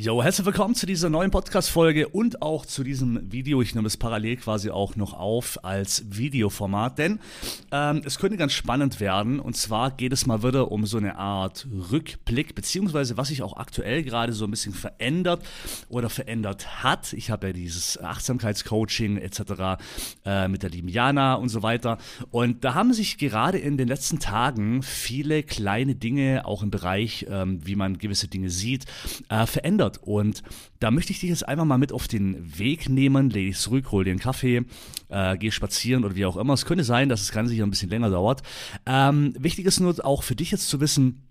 Jo, herzlich willkommen zu dieser neuen Podcast-Folge und auch zu diesem Video. Ich nehme es parallel quasi auch noch auf als Videoformat, denn ähm, es könnte ganz spannend werden. Und zwar geht es mal wieder um so eine Art Rückblick, beziehungsweise was sich auch aktuell gerade so ein bisschen verändert oder verändert hat. Ich habe ja dieses Achtsamkeitscoaching etc. Äh, mit der lieben Jana und so weiter. Und da haben sich gerade in den letzten Tagen viele kleine Dinge, auch im Bereich, ähm, wie man gewisse Dinge sieht, äh, verändert verändert. Und da möchte ich dich jetzt einfach mal mit auf den Weg nehmen, lege dich zurück, hol dir einen Kaffee, äh, geh spazieren oder wie auch immer. Es könnte sein, dass das Ganze hier ein bisschen länger dauert. Ähm, wichtig ist nur auch für dich jetzt zu wissen,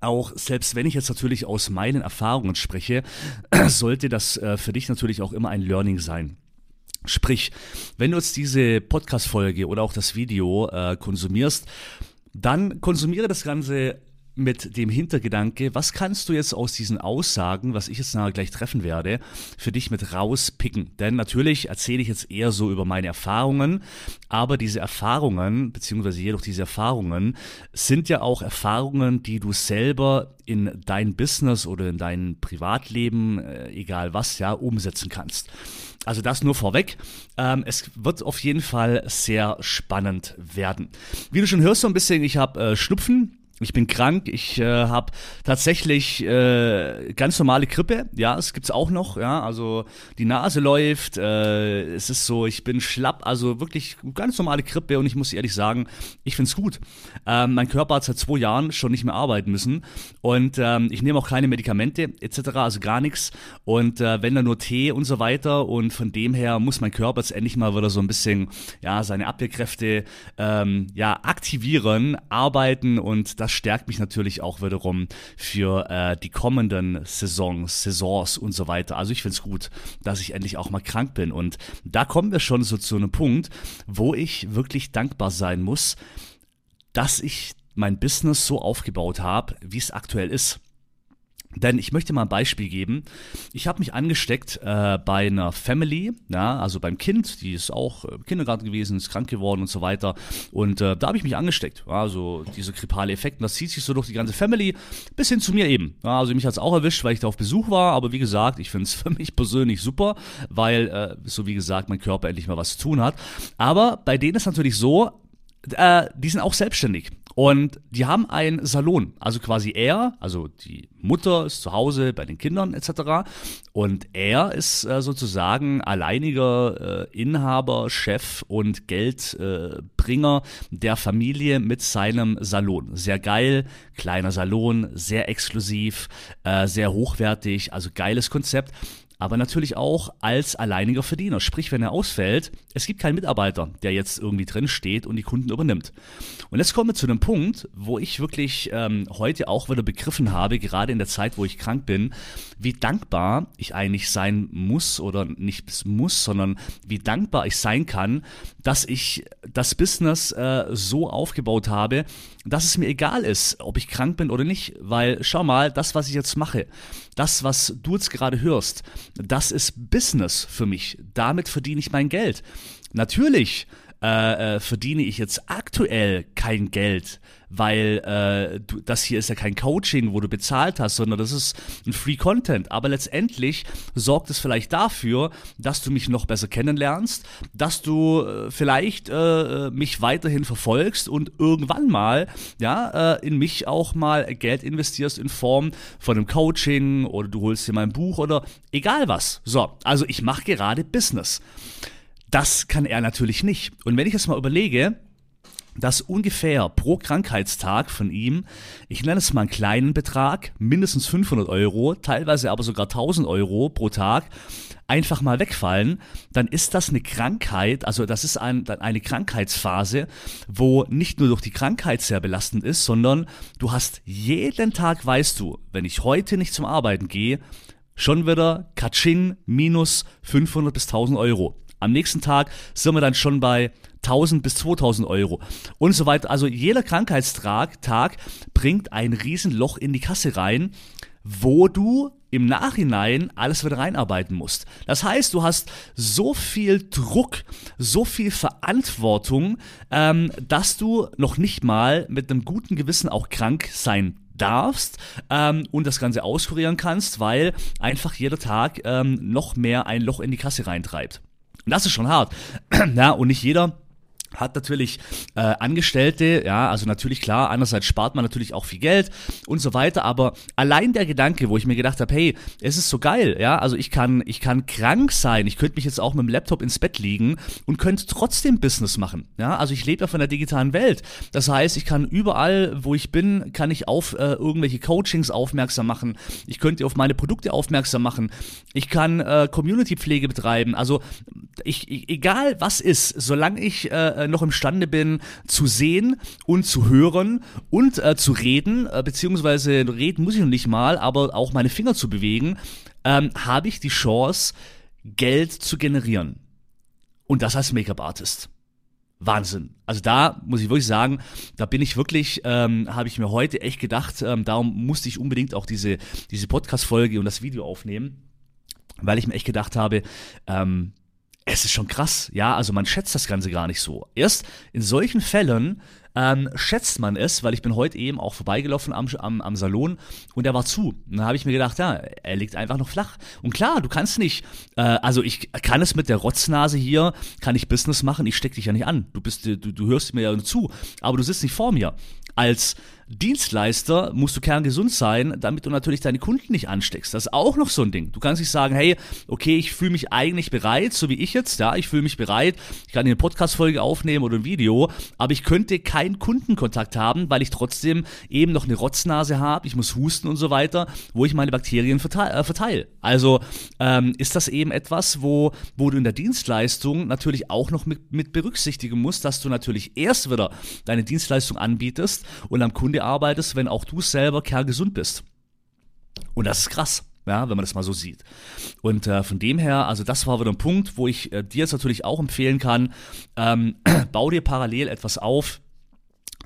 auch selbst wenn ich jetzt natürlich aus meinen Erfahrungen spreche, sollte das äh, für dich natürlich auch immer ein Learning sein. Sprich, wenn du jetzt diese Podcast-Folge oder auch das Video äh, konsumierst, dann konsumiere das Ganze mit dem Hintergedanke, was kannst du jetzt aus diesen Aussagen, was ich jetzt nachher gleich treffen werde, für dich mit rauspicken? Denn natürlich erzähle ich jetzt eher so über meine Erfahrungen, aber diese Erfahrungen, beziehungsweise jedoch diese Erfahrungen, sind ja auch Erfahrungen, die du selber in dein Business oder in dein Privatleben, äh, egal was, ja, umsetzen kannst. Also das nur vorweg. Ähm, es wird auf jeden Fall sehr spannend werden. Wie du schon hörst so ein bisschen, ich habe äh, Schnupfen ich bin krank, ich äh, habe tatsächlich äh, ganz normale Grippe, ja, es gibt's auch noch, ja, also die Nase läuft, äh, es ist so, ich bin schlapp, also wirklich ganz normale Grippe. Und ich muss ehrlich sagen, ich find's gut. Ähm, mein Körper hat seit zwei Jahren schon nicht mehr arbeiten müssen. Und ähm, ich nehme auch keine Medikamente etc., also gar nichts und äh, wenn dann nur Tee und so weiter. Und von dem her muss mein Körper jetzt endlich mal wieder so ein bisschen, ja, seine Abwehrkräfte ähm, ja aktivieren, arbeiten und das stärkt mich natürlich auch wiederum für äh, die kommenden Saisons, Saisons und so weiter. Also ich finde es gut, dass ich endlich auch mal krank bin. Und da kommen wir schon so zu einem Punkt, wo ich wirklich dankbar sein muss, dass ich mein Business so aufgebaut habe, wie es aktuell ist. Denn ich möchte mal ein Beispiel geben. Ich habe mich angesteckt äh, bei einer Family, ja, also beim Kind, die ist auch im Kindergarten gewesen, ist krank geworden und so weiter. Und äh, da habe ich mich angesteckt. Also diese grippale Effekte, das zieht sich so durch die ganze Family bis hin zu mir eben. Ja, also mich hat es auch erwischt, weil ich da auf Besuch war. Aber wie gesagt, ich finde es für mich persönlich super, weil, äh, so wie gesagt, mein Körper endlich mal was zu tun hat. Aber bei denen ist natürlich so, äh, die sind auch selbstständig. Und die haben einen Salon. Also quasi er, also die Mutter ist zu Hause bei den Kindern etc. Und er ist äh, sozusagen alleiniger äh, Inhaber, Chef und Geldbringer äh, der Familie mit seinem Salon. Sehr geil, kleiner Salon, sehr exklusiv, äh, sehr hochwertig, also geiles Konzept aber natürlich auch als alleiniger Verdiener. Sprich, wenn er ausfällt, es gibt keinen Mitarbeiter, der jetzt irgendwie drin steht und die Kunden übernimmt. Und jetzt kommen wir zu einem Punkt, wo ich wirklich ähm, heute auch wieder begriffen habe, gerade in der Zeit, wo ich krank bin, wie dankbar ich eigentlich sein muss oder nicht muss, sondern wie dankbar ich sein kann, dass ich das Business äh, so aufgebaut habe, dass es mir egal ist, ob ich krank bin oder nicht, weil schau mal, das, was ich jetzt mache, das, was du jetzt gerade hörst, das ist Business für mich. Damit verdiene ich mein Geld. Natürlich äh, äh, verdiene ich jetzt aktuell kein Geld, weil äh, du, das hier ist ja kein Coaching, wo du bezahlt hast, sondern das ist ein Free Content. Aber letztendlich sorgt es vielleicht dafür, dass du mich noch besser kennenlernst, dass du äh, vielleicht äh, mich weiterhin verfolgst und irgendwann mal ja äh, in mich auch mal Geld investierst in Form von einem Coaching oder du holst dir mein Buch oder egal was. So, also ich mache gerade Business. Das kann er natürlich nicht. Und wenn ich jetzt mal überlege, dass ungefähr pro Krankheitstag von ihm, ich nenne es mal einen kleinen Betrag, mindestens 500 Euro, teilweise aber sogar 1000 Euro pro Tag, einfach mal wegfallen, dann ist das eine Krankheit, also das ist ein, eine Krankheitsphase, wo nicht nur durch die Krankheit sehr belastend ist, sondern du hast jeden Tag, weißt du, wenn ich heute nicht zum Arbeiten gehe, schon wieder Katsching minus 500 bis 1000 Euro. Am nächsten Tag sind wir dann schon bei 1000 bis 2000 Euro und so weiter. Also jeder Krankheitstag Tag bringt ein Riesenloch in die Kasse rein, wo du im Nachhinein alles wieder reinarbeiten musst. Das heißt, du hast so viel Druck, so viel Verantwortung, ähm, dass du noch nicht mal mit einem guten Gewissen auch krank sein darfst ähm, und das Ganze auskurieren kannst, weil einfach jeder Tag ähm, noch mehr ein Loch in die Kasse reintreibt. Das ist schon hart. ja, und nicht jeder hat natürlich äh, Angestellte, ja, also natürlich klar, einerseits spart man natürlich auch viel Geld und so weiter, aber allein der Gedanke, wo ich mir gedacht habe, hey, es ist so geil, ja, also ich kann, ich kann krank sein, ich könnte mich jetzt auch mit dem Laptop ins Bett liegen und könnte trotzdem Business machen, ja, also ich lebe ja von der digitalen Welt, das heißt, ich kann überall, wo ich bin, kann ich auf äh, irgendwelche Coachings aufmerksam machen, ich könnte auf meine Produkte aufmerksam machen, ich kann äh, Community-Pflege betreiben, also ich, ich, egal was ist, solange ich äh, äh, noch imstande bin zu sehen und zu hören und äh, zu reden, äh, beziehungsweise reden muss ich noch nicht mal, aber auch meine Finger zu bewegen, ähm, habe ich die Chance, Geld zu generieren. Und das als Make-up-Artist. Wahnsinn. Also da muss ich wirklich sagen, da bin ich wirklich, ähm, habe ich mir heute echt gedacht, ähm, darum musste ich unbedingt auch diese, diese Podcast-Folge und das Video aufnehmen, weil ich mir echt gedacht habe, ähm, es ist schon krass, ja, also man schätzt das Ganze gar nicht so. Erst in solchen Fällen ähm, schätzt man es, weil ich bin heute eben auch vorbeigelaufen am, am, am Salon und er war zu. Und dann habe ich mir gedacht, ja, er liegt einfach noch flach. Und klar, du kannst nicht, äh, also ich kann es mit der Rotznase hier, kann ich Business machen, ich steck dich ja nicht an. Du bist, du, du hörst mir ja zu, aber du sitzt nicht vor mir. Als Dienstleister musst du kerngesund sein, damit du natürlich deine Kunden nicht ansteckst. Das ist auch noch so ein Ding. Du kannst nicht sagen, hey, okay, ich fühle mich eigentlich bereit, so wie ich jetzt, ja, ich fühle mich bereit, ich kann eine Podcast-Folge aufnehmen oder ein Video, aber ich könnte keinen Kundenkontakt haben, weil ich trotzdem eben noch eine Rotznase habe, ich muss husten und so weiter, wo ich meine Bakterien verteile. Äh, verteil. Also ähm, ist das eben etwas, wo, wo du in der Dienstleistung natürlich auch noch mit, mit berücksichtigen musst, dass du natürlich erst wieder deine Dienstleistung anbietest und am Kunden Arbeitest, wenn auch du selber kerngesund bist. Und das ist krass. Ja, wenn man das mal so sieht. Und äh, von dem her, also das war wieder ein Punkt, wo ich äh, dir jetzt natürlich auch empfehlen kann, ähm, bau dir parallel etwas auf,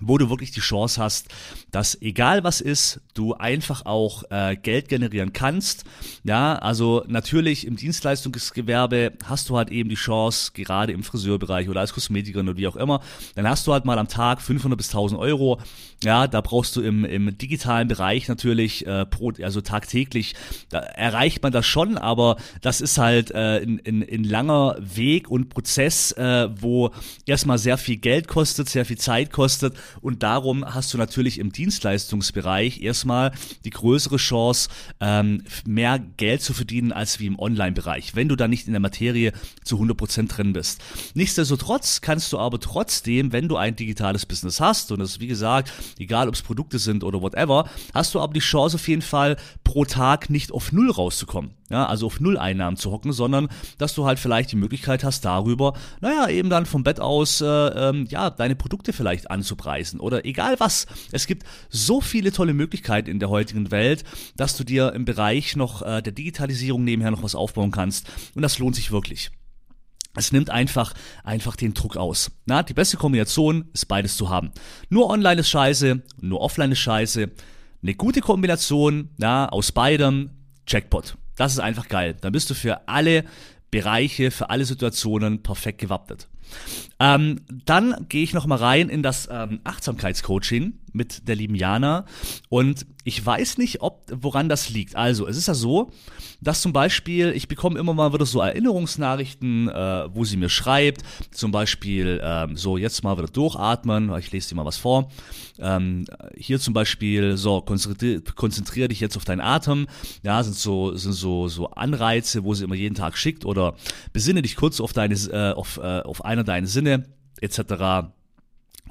wo du wirklich die Chance hast, dass egal was ist, du einfach auch äh, Geld generieren kannst. Ja, also natürlich im Dienstleistungsgewerbe hast du halt eben die Chance, gerade im Friseurbereich oder als Kosmetikerin oder wie auch immer, dann hast du halt mal am Tag 500 bis 1000 Euro. Ja, da brauchst du im, im digitalen Bereich natürlich äh, pro, also tagtäglich, da erreicht man das schon, aber das ist halt äh, ein, ein, ein langer Weg und Prozess, äh, wo erstmal sehr viel Geld kostet, sehr viel Zeit kostet und darum hast du natürlich im Dienstleistungsbereich erstmal die größere Chance, ähm, mehr Geld zu verdienen als wie im Online-Bereich, wenn du da nicht in der Materie zu 100% drin bist. Nichtsdestotrotz kannst du aber trotzdem, wenn du ein digitales Business hast, und das ist wie gesagt, egal ob es Produkte sind oder whatever, hast du aber die Chance auf jeden Fall pro Tag nicht auf Null rauszukommen ja, also auf Null-Einnahmen zu hocken, sondern dass du halt vielleicht die Möglichkeit hast, darüber, naja, eben dann vom Bett aus, äh, ähm, ja, deine Produkte vielleicht anzupreisen oder egal was. Es gibt so viele tolle Möglichkeiten in der heutigen Welt, dass du dir im Bereich noch äh, der Digitalisierung nebenher noch was aufbauen kannst und das lohnt sich wirklich. Es nimmt einfach, einfach den Druck aus. Na, die beste Kombination ist beides zu haben. Nur online ist scheiße, nur offline ist scheiße. Eine gute Kombination, na, aus beidem, Jackpot. Das ist einfach geil. Dann bist du für alle Bereiche, für alle Situationen perfekt gewappnet. Ähm, dann gehe ich noch mal rein in das ähm, Achtsamkeitscoaching mit der lieben Jana und ich weiß nicht, ob woran das liegt. Also es ist ja so, dass zum Beispiel ich bekomme immer mal wieder so Erinnerungsnachrichten, äh, wo sie mir schreibt, zum Beispiel ähm, so jetzt mal wieder durchatmen. Ich lese dir mal was vor. Ähm, hier zum Beispiel so konzentriere konzentrier dich jetzt auf deinen Atem. Ja, sind so sind so so Anreize, wo sie immer jeden Tag schickt oder besinne dich kurz auf deine äh, auf äh, auf einer deiner Sinne etc.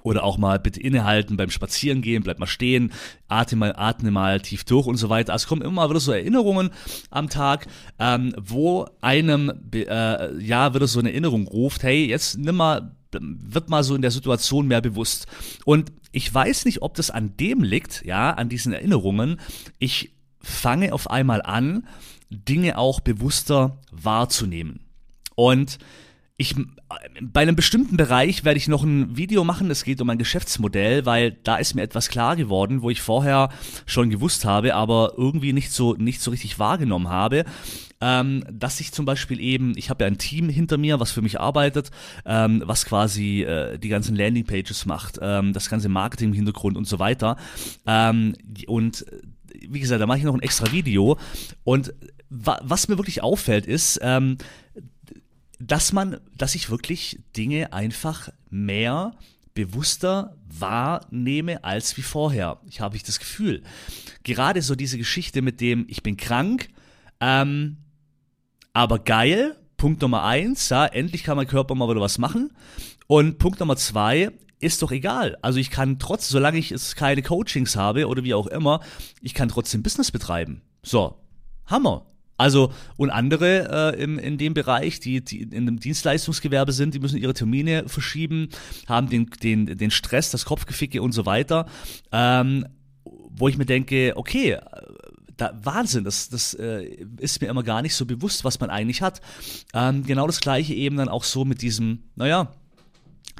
Oder auch mal bitte innehalten beim Spazierengehen, bleib mal stehen, atme mal, atme mal tief durch und so weiter. Also es kommen immer wieder so Erinnerungen am Tag, ähm, wo einem äh, ja wieder so eine Erinnerung ruft, hey, jetzt nimm mal, wird mal so in der Situation mehr bewusst. Und ich weiß nicht, ob das an dem liegt, ja, an diesen Erinnerungen. Ich fange auf einmal an, Dinge auch bewusster wahrzunehmen. Und ich, bei einem bestimmten Bereich werde ich noch ein Video machen. Es geht um ein Geschäftsmodell, weil da ist mir etwas klar geworden, wo ich vorher schon gewusst habe, aber irgendwie nicht so, nicht so richtig wahrgenommen habe. Ähm, dass ich zum Beispiel eben, ich habe ja ein Team hinter mir, was für mich arbeitet, ähm, was quasi äh, die ganzen Landingpages macht, ähm, das ganze Marketing im Hintergrund und so weiter. Ähm, und wie gesagt, da mache ich noch ein extra Video. Und wa was mir wirklich auffällt, ist, ähm, dass man, dass ich wirklich Dinge einfach mehr bewusster wahrnehme als wie vorher. Ich habe ich das Gefühl. Gerade so diese Geschichte mit dem, ich bin krank, ähm, aber geil. Punkt Nummer eins, ja, endlich kann mein Körper mal wieder was machen. Und Punkt Nummer zwei, ist doch egal. Also ich kann trotz, solange ich es keine Coachings habe oder wie auch immer, ich kann trotzdem Business betreiben. So, Hammer. Also, und andere äh, im, in dem Bereich, die, die in einem Dienstleistungsgewerbe sind, die müssen ihre Termine verschieben, haben den, den, den Stress, das Kopfgeficke und so weiter. Ähm, wo ich mir denke, okay, da, Wahnsinn, das, das äh, ist mir immer gar nicht so bewusst, was man eigentlich hat. Ähm, genau das gleiche eben dann auch so mit diesem, naja,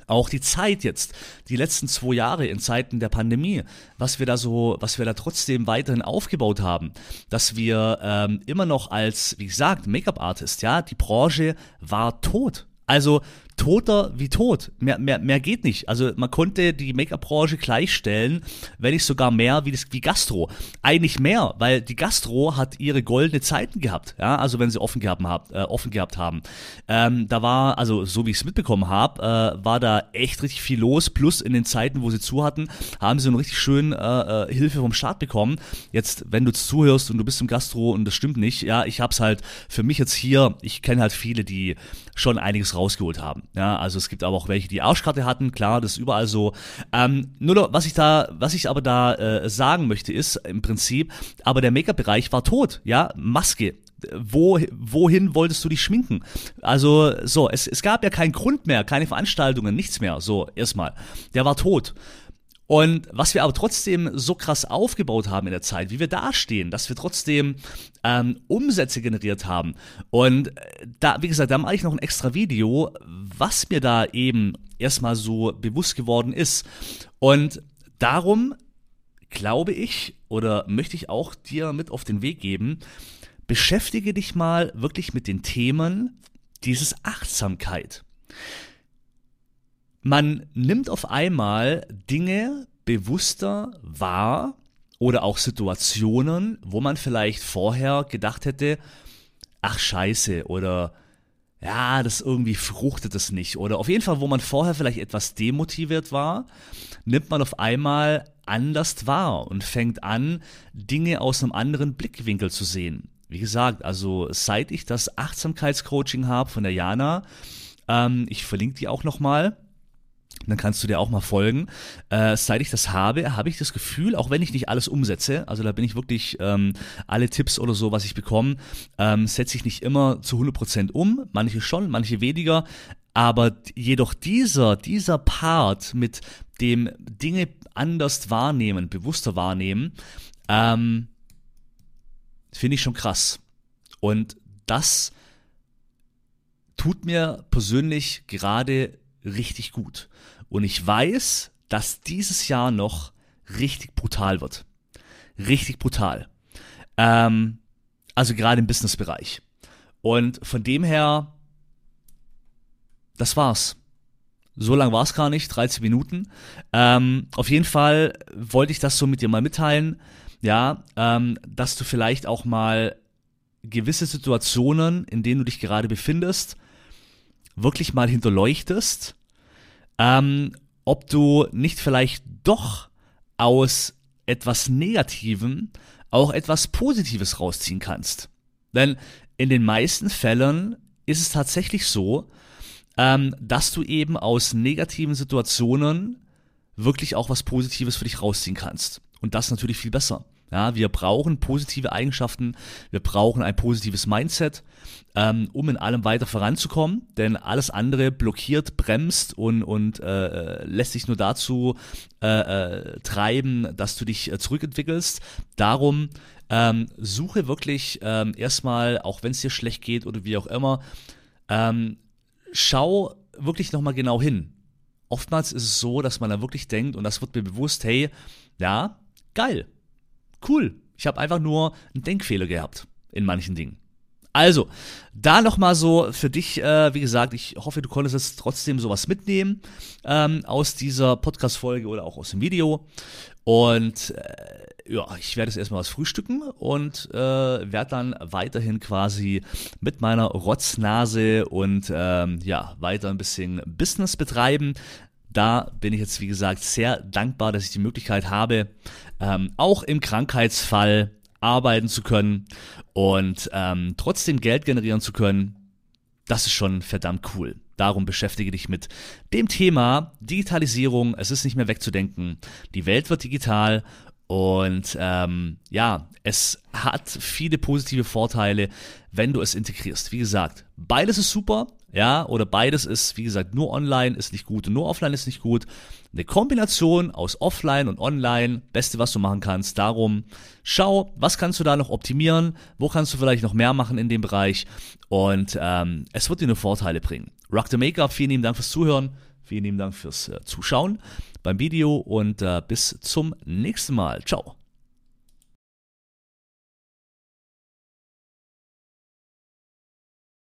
auch die Zeit jetzt, die letzten zwei Jahre in Zeiten der Pandemie, was wir da so, was wir da trotzdem weiterhin aufgebaut haben, dass wir ähm, immer noch als, wie gesagt, Make-up-Artist, ja, die Branche war tot. Also toter wie tot. Mehr, mehr, mehr geht nicht. Also man konnte die Make-up-Branche gleichstellen, wenn nicht sogar mehr wie, das, wie Gastro. Eigentlich mehr, weil die Gastro hat ihre goldene Zeiten gehabt. Ja, also wenn sie offen gehabt, äh, offen gehabt haben. Ähm, da war, also so wie ich es mitbekommen habe, äh, war da echt richtig viel los. Plus in den Zeiten, wo sie zu hatten, haben sie eine richtig schön äh, äh, Hilfe vom Staat bekommen. Jetzt, wenn du zuhörst und du bist im Gastro und das stimmt nicht, ja, ich hab's halt für mich jetzt hier, ich kenne halt viele, die schon einiges rausgeholt haben. Ja, also es gibt aber auch welche, die Arschkarte hatten, klar, das ist überall so. Ähm, nur was ich da, was ich aber da äh, sagen möchte, ist im Prinzip, aber der Make-up-Bereich war tot, ja, Maske, wo, wohin wolltest du dich schminken? Also, so, es, es gab ja keinen Grund mehr, keine Veranstaltungen, nichts mehr, so, erstmal. Der war tot. Und was wir aber trotzdem so krass aufgebaut haben in der Zeit, wie wir dastehen, dass wir trotzdem ähm, Umsätze generiert haben. Und äh, da, wie gesagt, da mache ich noch ein extra Video, was mir da eben erstmal so bewusst geworden ist. Und darum glaube ich oder möchte ich auch dir mit auf den Weg geben, beschäftige dich mal wirklich mit den Themen dieses Achtsamkeit. Man nimmt auf einmal Dinge bewusster wahr oder auch Situationen, wo man vielleicht vorher gedacht hätte, ach scheiße oder ja, das irgendwie fruchtet es nicht. Oder auf jeden Fall, wo man vorher vielleicht etwas demotiviert war, nimmt man auf einmal anders wahr und fängt an, Dinge aus einem anderen Blickwinkel zu sehen. Wie gesagt, also seit ich das Achtsamkeitscoaching habe von der Jana, ähm, ich verlinke die auch nochmal, dann kannst du dir auch mal folgen. Äh, seit ich das habe, habe ich das Gefühl, auch wenn ich nicht alles umsetze, also da bin ich wirklich ähm, alle Tipps oder so, was ich bekomme, ähm, setze ich nicht immer zu 100% um, manche schon, manche weniger, aber jedoch dieser, dieser Part mit dem Dinge anders wahrnehmen, bewusster wahrnehmen, ähm, finde ich schon krass. Und das tut mir persönlich gerade richtig gut. Und ich weiß, dass dieses Jahr noch richtig brutal wird. Richtig brutal. Ähm, also gerade im Businessbereich. Und von dem her, das war's. So lang war es gar nicht, 13 Minuten. Ähm, auf jeden Fall wollte ich das so mit dir mal mitteilen, ja, ähm, dass du vielleicht auch mal gewisse Situationen, in denen du dich gerade befindest, wirklich mal hinterleuchtest ähm, ob du nicht vielleicht doch aus etwas Negativem auch etwas Positives rausziehen kannst. Denn in den meisten Fällen ist es tatsächlich so, ähm, dass du eben aus negativen Situationen wirklich auch was Positives für dich rausziehen kannst. Und das natürlich viel besser. Ja, wir brauchen positive Eigenschaften, wir brauchen ein positives Mindset, ähm, um in allem weiter voranzukommen, denn alles andere blockiert, bremst und, und äh, lässt sich nur dazu äh, äh, treiben, dass du dich äh, zurückentwickelst. Darum ähm, suche wirklich ähm, erstmal, auch wenn es dir schlecht geht oder wie auch immer, ähm, schau wirklich nochmal genau hin. Oftmals ist es so, dass man da wirklich denkt, und das wird mir bewusst, hey, ja, geil, cool. Ich habe einfach nur einen Denkfehler gehabt in manchen Dingen. Also, da nochmal so für dich, äh, wie gesagt, ich hoffe, du konntest jetzt trotzdem sowas mitnehmen ähm, aus dieser Podcast-Folge oder auch aus dem Video. Und äh, ja, ich werde jetzt erstmal was frühstücken und äh, werde dann weiterhin quasi mit meiner Rotznase und ähm, ja, weiter ein bisschen Business betreiben. Da bin ich jetzt, wie gesagt, sehr dankbar, dass ich die Möglichkeit habe, ähm, auch im Krankheitsfall arbeiten zu können und ähm, trotzdem Geld generieren zu können, das ist schon verdammt cool. Darum beschäftige dich mit dem Thema Digitalisierung. Es ist nicht mehr wegzudenken. Die Welt wird digital und ähm, ja, es hat viele positive Vorteile, wenn du es integrierst. Wie gesagt, beides ist super, ja, oder beides ist, wie gesagt, nur online ist nicht gut und nur offline ist nicht gut. Eine Kombination aus offline und online, beste, was du machen kannst. Darum schau, was kannst du da noch optimieren, wo kannst du vielleicht noch mehr machen in dem Bereich und ähm, es wird dir nur Vorteile bringen. Rock the Maker, vielen lieben Dank fürs Zuhören, vielen lieben Dank fürs äh, Zuschauen beim Video und äh, bis zum nächsten Mal. Ciao.